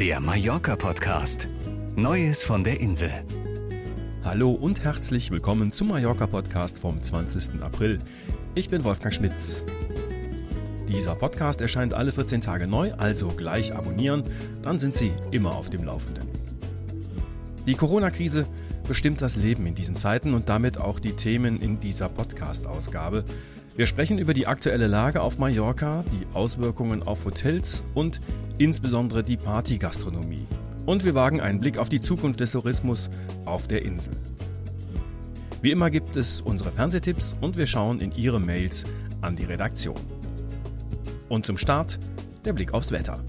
Der Mallorca-Podcast. Neues von der Insel. Hallo und herzlich willkommen zum Mallorca-Podcast vom 20. April. Ich bin Wolfgang Schmitz. Dieser Podcast erscheint alle 14 Tage neu, also gleich abonnieren, dann sind Sie immer auf dem Laufenden. Die Corona-Krise bestimmt das Leben in diesen Zeiten und damit auch die Themen in dieser Podcast-Ausgabe. Wir sprechen über die aktuelle Lage auf Mallorca, die Auswirkungen auf Hotels und insbesondere die Partygastronomie. Und wir wagen einen Blick auf die Zukunft des Tourismus auf der Insel. Wie immer gibt es unsere Fernsehtipps und wir schauen in Ihre Mails an die Redaktion. Und zum Start der Blick aufs Wetter.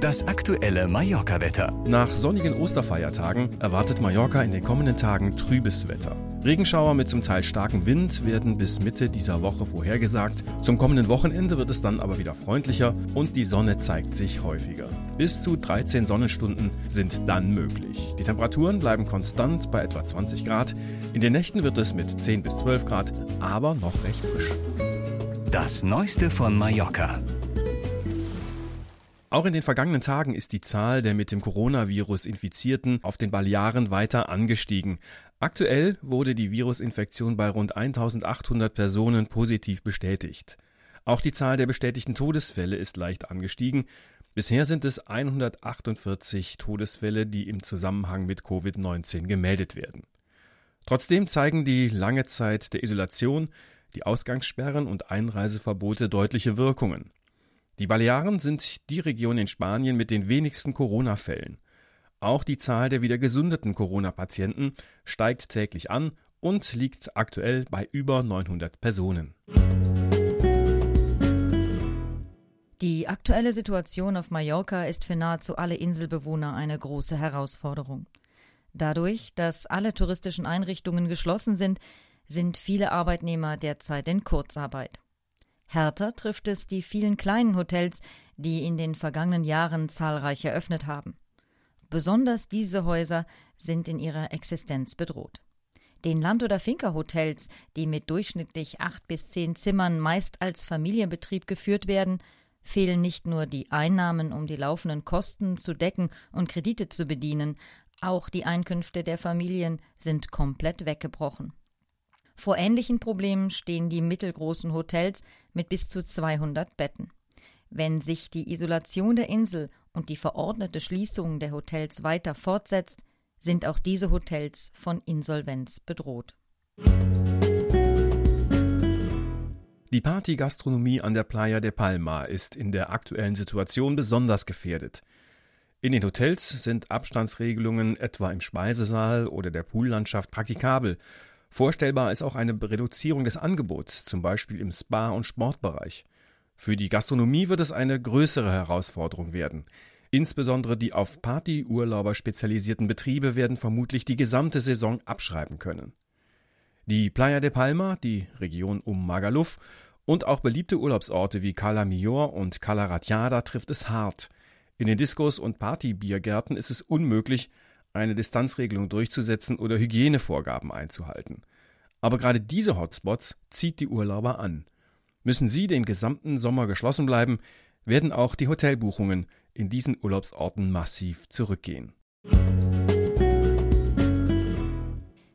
Das aktuelle Mallorca-Wetter. Nach sonnigen Osterfeiertagen erwartet Mallorca in den kommenden Tagen trübes Wetter. Regenschauer mit zum Teil starkem Wind werden bis Mitte dieser Woche vorhergesagt. Zum kommenden Wochenende wird es dann aber wieder freundlicher und die Sonne zeigt sich häufiger. Bis zu 13 Sonnenstunden sind dann möglich. Die Temperaturen bleiben konstant bei etwa 20 Grad. In den Nächten wird es mit 10 bis 12 Grad, aber noch recht frisch. Das Neueste von Mallorca. Auch in den vergangenen Tagen ist die Zahl der mit dem Coronavirus Infizierten auf den Balearen weiter angestiegen. Aktuell wurde die Virusinfektion bei rund 1800 Personen positiv bestätigt. Auch die Zahl der bestätigten Todesfälle ist leicht angestiegen. Bisher sind es 148 Todesfälle, die im Zusammenhang mit Covid-19 gemeldet werden. Trotzdem zeigen die lange Zeit der Isolation, die Ausgangssperren und Einreiseverbote deutliche Wirkungen. Die Balearen sind die Region in Spanien mit den wenigsten Corona-Fällen. Auch die Zahl der wieder gesundeten Corona-Patienten steigt täglich an und liegt aktuell bei über 900 Personen. Die aktuelle Situation auf Mallorca ist für nahezu alle Inselbewohner eine große Herausforderung. Dadurch, dass alle touristischen Einrichtungen geschlossen sind, sind viele Arbeitnehmer derzeit in Kurzarbeit. Härter trifft es die vielen kleinen Hotels, die in den vergangenen Jahren zahlreich eröffnet haben. Besonders diese Häuser sind in ihrer Existenz bedroht. Den Land- oder Finca-Hotels, die mit durchschnittlich acht bis zehn Zimmern meist als Familienbetrieb geführt werden, fehlen nicht nur die Einnahmen, um die laufenden Kosten zu decken und Kredite zu bedienen, auch die Einkünfte der Familien sind komplett weggebrochen. Vor ähnlichen Problemen stehen die mittelgroßen Hotels mit bis zu 200 Betten. Wenn sich die Isolation der Insel und die verordnete Schließung der Hotels weiter fortsetzt, sind auch diese Hotels von Insolvenz bedroht. Die Partygastronomie an der Playa de Palma ist in der aktuellen Situation besonders gefährdet. In den Hotels sind Abstandsregelungen etwa im Speisesaal oder der Poollandschaft praktikabel Vorstellbar ist auch eine Reduzierung des Angebots, zum Beispiel im Spa- und Sportbereich. Für die Gastronomie wird es eine größere Herausforderung werden. Insbesondere die auf Partyurlauber spezialisierten Betriebe werden vermutlich die gesamte Saison abschreiben können. Die Playa de Palma, die Region um Magaluf und auch beliebte Urlaubsorte wie Cala Millor und Cala Ratjada trifft es hart. In den Diskos und Partybiergärten ist es unmöglich, eine Distanzregelung durchzusetzen oder Hygienevorgaben einzuhalten. Aber gerade diese Hotspots zieht die Urlauber an. Müssen sie den gesamten Sommer geschlossen bleiben, werden auch die Hotelbuchungen in diesen Urlaubsorten massiv zurückgehen.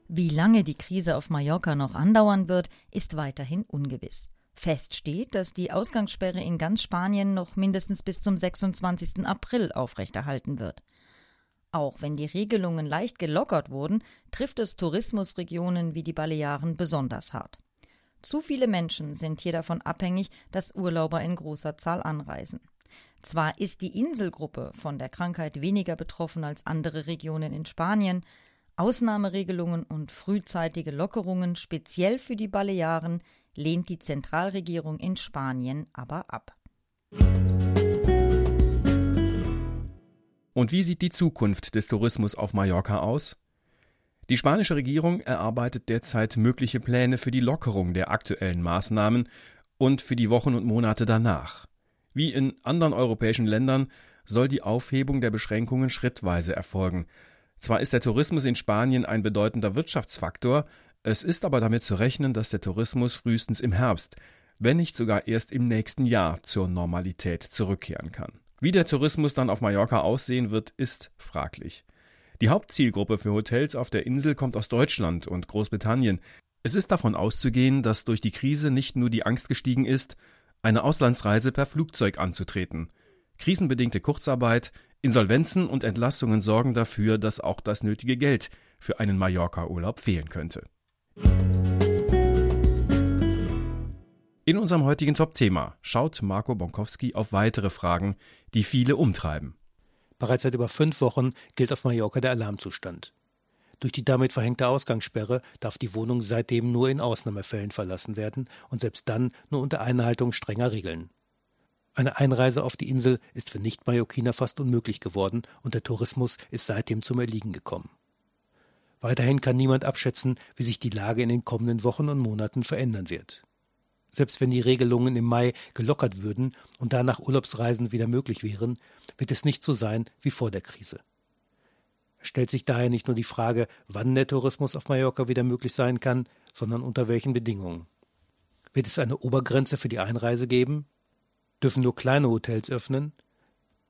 Wie lange die Krise auf Mallorca noch andauern wird, ist weiterhin ungewiss. Fest steht, dass die Ausgangssperre in ganz Spanien noch mindestens bis zum 26. April aufrechterhalten wird. Auch wenn die Regelungen leicht gelockert wurden, trifft es Tourismusregionen wie die Balearen besonders hart. Zu viele Menschen sind hier davon abhängig, dass Urlauber in großer Zahl anreisen. Zwar ist die Inselgruppe von der Krankheit weniger betroffen als andere Regionen in Spanien, Ausnahmeregelungen und frühzeitige Lockerungen speziell für die Balearen lehnt die Zentralregierung in Spanien aber ab. Und wie sieht die Zukunft des Tourismus auf Mallorca aus? Die spanische Regierung erarbeitet derzeit mögliche Pläne für die Lockerung der aktuellen Maßnahmen und für die Wochen und Monate danach. Wie in anderen europäischen Ländern soll die Aufhebung der Beschränkungen schrittweise erfolgen. Zwar ist der Tourismus in Spanien ein bedeutender Wirtschaftsfaktor, es ist aber damit zu rechnen, dass der Tourismus frühestens im Herbst wenn nicht sogar erst im nächsten Jahr zur Normalität zurückkehren kann. Wie der Tourismus dann auf Mallorca aussehen wird, ist fraglich. Die Hauptzielgruppe für Hotels auf der Insel kommt aus Deutschland und Großbritannien. Es ist davon auszugehen, dass durch die Krise nicht nur die Angst gestiegen ist, eine Auslandsreise per Flugzeug anzutreten. Krisenbedingte Kurzarbeit, Insolvenzen und Entlassungen sorgen dafür, dass auch das nötige Geld für einen Mallorca-Urlaub fehlen könnte. In unserem heutigen Top-Thema schaut Marco Bonkowski auf weitere Fragen, die viele umtreiben. Bereits seit über fünf Wochen gilt auf Mallorca der Alarmzustand. Durch die damit verhängte Ausgangssperre darf die Wohnung seitdem nur in Ausnahmefällen verlassen werden und selbst dann nur unter Einhaltung strenger Regeln. Eine Einreise auf die Insel ist für Nicht-Mallorquiner fast unmöglich geworden und der Tourismus ist seitdem zum Erliegen gekommen. Weiterhin kann niemand abschätzen, wie sich die Lage in den kommenden Wochen und Monaten verändern wird. Selbst wenn die Regelungen im Mai gelockert würden und danach Urlaubsreisen wieder möglich wären, wird es nicht so sein wie vor der Krise. Es stellt sich daher nicht nur die Frage, wann der Tourismus auf Mallorca wieder möglich sein kann, sondern unter welchen Bedingungen. Wird es eine Obergrenze für die Einreise geben? Dürfen nur kleine Hotels öffnen?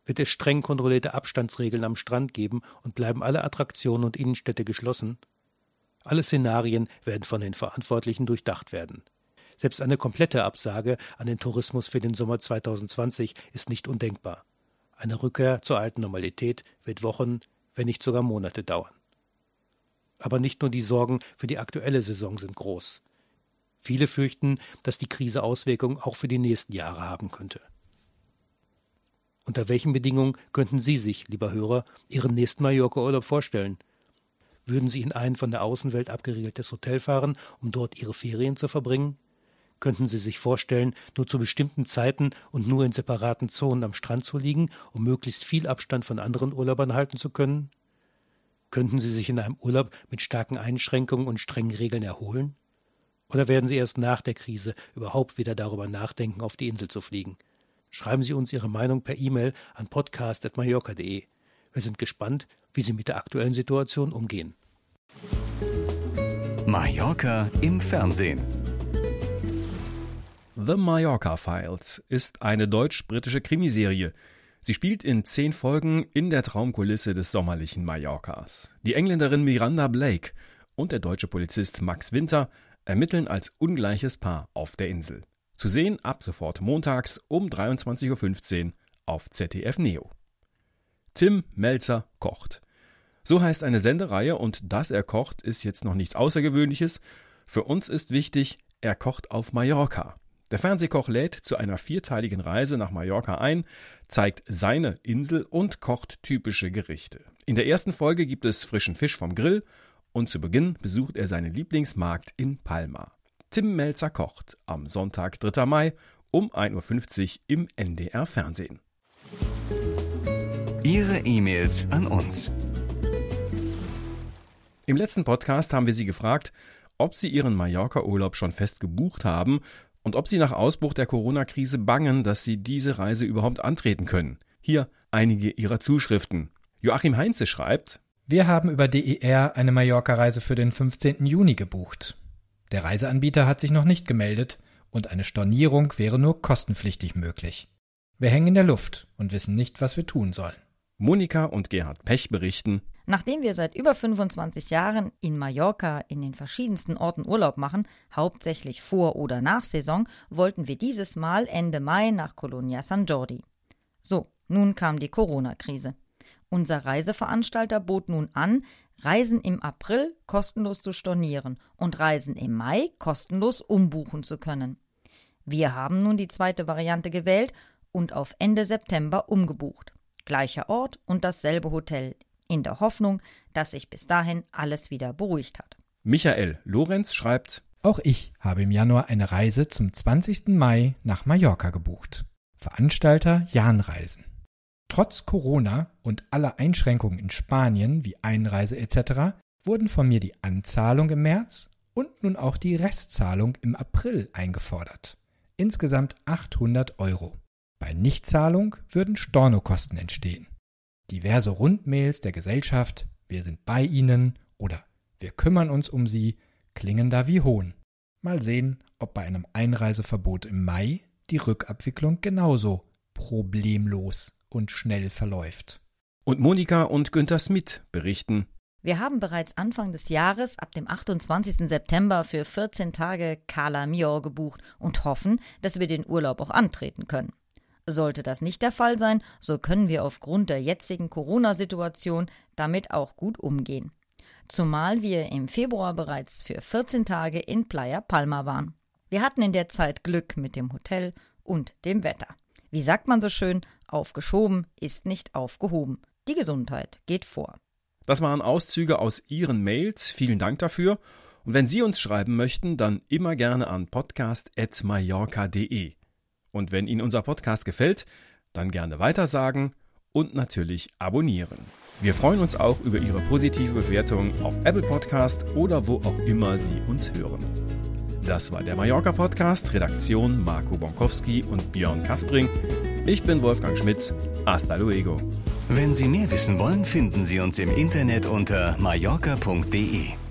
Wird es streng kontrollierte Abstandsregeln am Strand geben und bleiben alle Attraktionen und Innenstädte geschlossen? Alle Szenarien werden von den Verantwortlichen durchdacht werden. Selbst eine komplette Absage an den Tourismus für den Sommer 2020 ist nicht undenkbar. Eine Rückkehr zur alten Normalität wird Wochen, wenn nicht sogar Monate dauern. Aber nicht nur die Sorgen für die aktuelle Saison sind groß. Viele fürchten, dass die Krise Auswirkungen auch für die nächsten Jahre haben könnte. Unter welchen Bedingungen könnten Sie sich, lieber Hörer, Ihren nächsten Mallorca-Urlaub vorstellen? Würden Sie in ein von der Außenwelt abgeriegeltes Hotel fahren, um dort Ihre Ferien zu verbringen? Könnten Sie sich vorstellen, nur zu bestimmten Zeiten und nur in separaten Zonen am Strand zu liegen, um möglichst viel Abstand von anderen Urlaubern halten zu können? Könnten Sie sich in einem Urlaub mit starken Einschränkungen und strengen Regeln erholen? Oder werden Sie erst nach der Krise überhaupt wieder darüber nachdenken, auf die Insel zu fliegen? Schreiben Sie uns Ihre Meinung per E-Mail an podcast.mallorca.de. Wir sind gespannt, wie Sie mit der aktuellen Situation umgehen. Mallorca im Fernsehen. The Mallorca Files ist eine deutsch-britische Krimiserie. Sie spielt in zehn Folgen in der Traumkulisse des sommerlichen Mallorcas. Die Engländerin Miranda Blake und der deutsche Polizist Max Winter ermitteln als ungleiches Paar auf der Insel. Zu sehen ab sofort montags um 23.15 Uhr auf ZDF Neo. Tim Melzer kocht. So heißt eine Sendereihe und dass er kocht, ist jetzt noch nichts Außergewöhnliches. Für uns ist wichtig, er kocht auf Mallorca. Der Fernsehkoch lädt zu einer vierteiligen Reise nach Mallorca ein, zeigt seine Insel und kocht typische Gerichte. In der ersten Folge gibt es frischen Fisch vom Grill und zu Beginn besucht er seinen Lieblingsmarkt in Palma. Tim Melzer kocht am Sonntag, 3. Mai um 1.50 Uhr im NDR Fernsehen. Ihre E-Mails an uns. Im letzten Podcast haben wir Sie gefragt, ob Sie Ihren Mallorca-Urlaub schon fest gebucht haben und ob sie nach Ausbruch der Corona-Krise bangen, dass sie diese Reise überhaupt antreten können. Hier einige ihrer Zuschriften. Joachim Heinze schreibt, wir haben über DER eine Mallorca-Reise für den 15. Juni gebucht. Der Reiseanbieter hat sich noch nicht gemeldet und eine Stornierung wäre nur kostenpflichtig möglich. Wir hängen in der Luft und wissen nicht, was wir tun sollen. Monika und Gerhard Pech berichten, Nachdem wir seit über 25 Jahren in Mallorca in den verschiedensten Orten Urlaub machen, hauptsächlich vor oder nach Saison, wollten wir dieses Mal Ende Mai nach Colonia San Jordi. So, nun kam die Corona-Krise. Unser Reiseveranstalter bot nun an, Reisen im April kostenlos zu stornieren und Reisen im Mai kostenlos umbuchen zu können. Wir haben nun die zweite Variante gewählt und auf Ende September umgebucht. Gleicher Ort und dasselbe Hotel in der Hoffnung, dass sich bis dahin alles wieder beruhigt hat. Michael Lorenz schreibt Auch ich habe im Januar eine Reise zum 20. Mai nach Mallorca gebucht. Veranstalter Jan Reisen. Trotz Corona und aller Einschränkungen in Spanien wie Einreise etc. wurden von mir die Anzahlung im März und nun auch die Restzahlung im April eingefordert. Insgesamt 800 Euro. Bei Nichtzahlung würden Stornokosten entstehen. Diverse Rundmails der Gesellschaft, wir sind bei Ihnen oder wir kümmern uns um Sie, klingen da wie Hohn. Mal sehen, ob bei einem Einreiseverbot im Mai die Rückabwicklung genauso problemlos und schnell verläuft. Und Monika und Günther Smith berichten. Wir haben bereits Anfang des Jahres ab dem 28. September für 14 Tage Cala Mior gebucht und hoffen, dass wir den Urlaub auch antreten können. Sollte das nicht der Fall sein, so können wir aufgrund der jetzigen Corona-Situation damit auch gut umgehen. Zumal wir im Februar bereits für 14 Tage in Playa Palma waren. Wir hatten in der Zeit Glück mit dem Hotel und dem Wetter. Wie sagt man so schön, aufgeschoben ist nicht aufgehoben. Die Gesundheit geht vor. Das waren Auszüge aus Ihren Mails. Vielen Dank dafür. Und wenn Sie uns schreiben möchten, dann immer gerne an podcast.mallorca.de. Und wenn Ihnen unser Podcast gefällt, dann gerne weitersagen und natürlich abonnieren. Wir freuen uns auch über Ihre positive Bewertung auf Apple Podcast oder wo auch immer Sie uns hören. Das war der Mallorca Podcast, Redaktion Marco Bonkowski und Björn Kaspring. Ich bin Wolfgang Schmitz. Hasta luego. Wenn Sie mehr wissen wollen, finden Sie uns im Internet unter mallorca.de.